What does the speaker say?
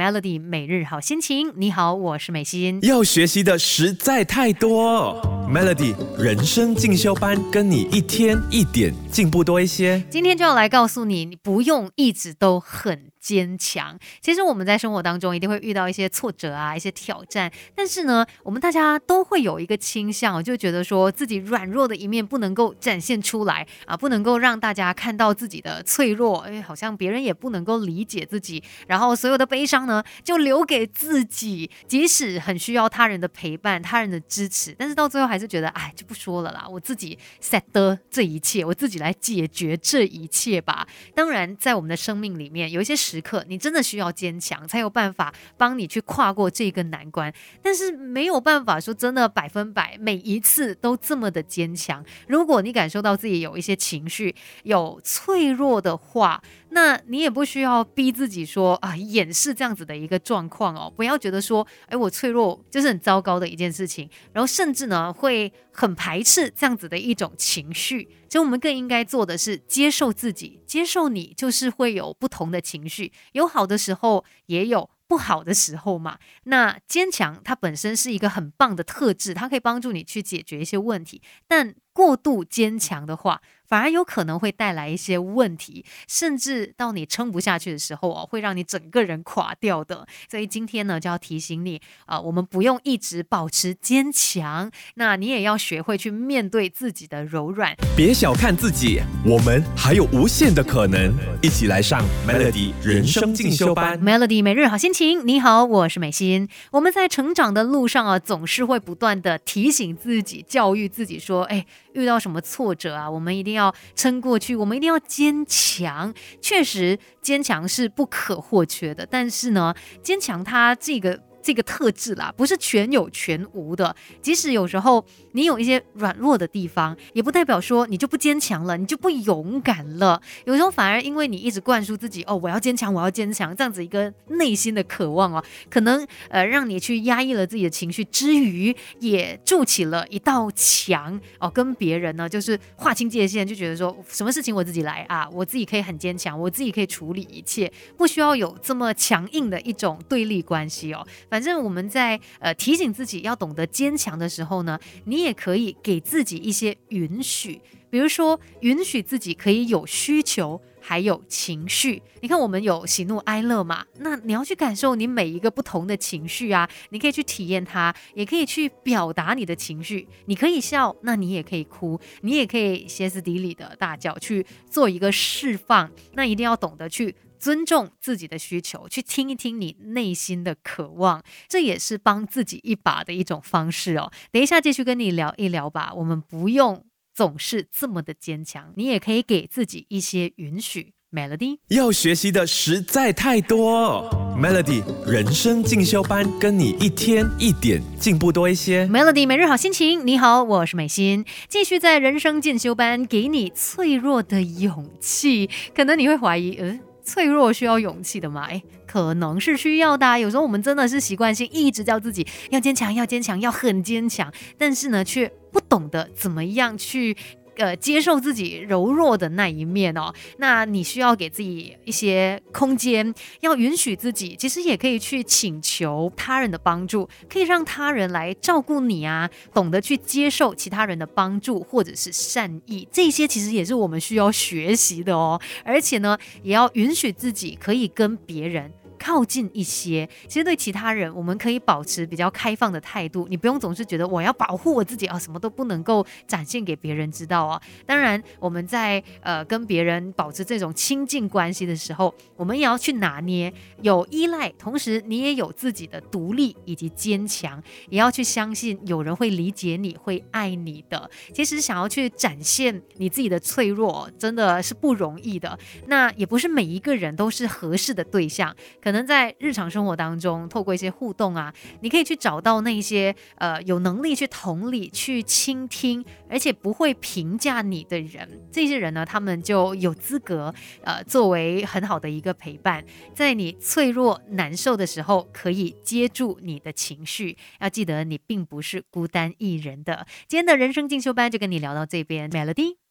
Melody 每日好心情。你好，我是美心。要学习的实在太多，Melody 人生进修班，跟你一天一点进步多一些。今天就要来告诉你，你不用一直都很。坚强。其实我们在生活当中一定会遇到一些挫折啊，一些挑战。但是呢，我们大家都会有一个倾向，就觉得说自己软弱的一面不能够展现出来啊，不能够让大家看到自己的脆弱。哎，好像别人也不能够理解自己。然后所有的悲伤呢，就留给自己。即使很需要他人的陪伴、他人的支持，但是到最后还是觉得，哎，就不说了啦，我自己 set 的这一切，我自己来解决这一切吧。当然，在我们的生命里面，有一些。时刻，你真的需要坚强，才有办法帮你去跨过这个难关。但是没有办法说真的百分百每一次都这么的坚强。如果你感受到自己有一些情绪有脆弱的话，那你也不需要逼自己说啊掩饰这样子的一个状况哦。不要觉得说，哎，我脆弱就是很糟糕的一件事情，然后甚至呢会很排斥这样子的一种情绪。其实我们更应该做的是接受自己，接受你就是会有不同的情绪，有好的时候，也有不好的时候嘛。那坚强它本身是一个很棒的特质，它可以帮助你去解决一些问题，但过度坚强的话。反而有可能会带来一些问题，甚至到你撑不下去的时候哦，会让你整个人垮掉的。所以今天呢，就要提醒你啊，我们不用一直保持坚强，那你也要学会去面对自己的柔软。别小看自己，我们还有无限的可能。一起来上 Melody 人生进修班，Melody 每日好心情。你好，我是美心。我们在成长的路上啊，总是会不断的提醒自己、教育自己说，哎。遇到什么挫折啊，我们一定要撑过去，我们一定要坚强。确实，坚强是不可或缺的。但是呢，坚强它这个。这个特质啦，不是全有全无的。即使有时候你有一些软弱的地方，也不代表说你就不坚强了，你就不勇敢了。有时候反而因为你一直灌输自己哦，我要坚强，我要坚强，这样子一个内心的渴望哦，可能呃让你去压抑了自己的情绪之余，也筑起了一道墙哦，跟别人呢就是划清界限，就觉得说什么事情我自己来啊，我自己可以很坚强，我自己可以处理一切，不需要有这么强硬的一种对立关系哦。反正我们在呃提醒自己要懂得坚强的时候呢，你也可以给自己一些允许，比如说允许自己可以有需求，还有情绪。你看我们有喜怒哀乐嘛，那你要去感受你每一个不同的情绪啊，你可以去体验它，也可以去表达你的情绪。你可以笑，那你也可以哭，你也可以歇斯底里的大叫去做一个释放。那一定要懂得去。尊重自己的需求，去听一听你内心的渴望，这也是帮自己一把的一种方式哦。等一下继续跟你聊一聊吧。我们不用总是这么的坚强，你也可以给自己一些允许。Melody 要学习的实在太多，Melody 人生进修班，跟你一天一点进步多一些。Melody 每日好心情，你好，我是美心，继续在人生进修班给你脆弱的勇气。可能你会怀疑，嗯。脆弱需要勇气的吗？哎，可能是需要的。有时候我们真的是习惯性一直叫自己要坚强，要坚强，要很坚强，但是呢，却不懂得怎么样去。呃，接受自己柔弱的那一面哦，那你需要给自己一些空间，要允许自己，其实也可以去请求他人的帮助，可以让他人来照顾你啊，懂得去接受其他人的帮助或者是善意，这些其实也是我们需要学习的哦，而且呢，也要允许自己可以跟别人。靠近一些，其实对其他人，我们可以保持比较开放的态度。你不用总是觉得我要保护我自己啊，什么都不能够展现给别人知道啊。当然，我们在呃跟别人保持这种亲近关系的时候，我们也要去拿捏，有依赖，同时你也有自己的独立以及坚强，也要去相信有人会理解你，会爱你的。其实想要去展现你自己的脆弱，真的是不容易的。那也不是每一个人都是合适的对象。可可能在日常生活当中，透过一些互动啊，你可以去找到那些呃有能力去同理、去倾听，而且不会评价你的人。这些人呢，他们就有资格呃作为很好的一个陪伴，在你脆弱难受的时候，可以接住你的情绪。要记得，你并不是孤单一人的。今天的人生进修班就跟你聊到这边，Melody。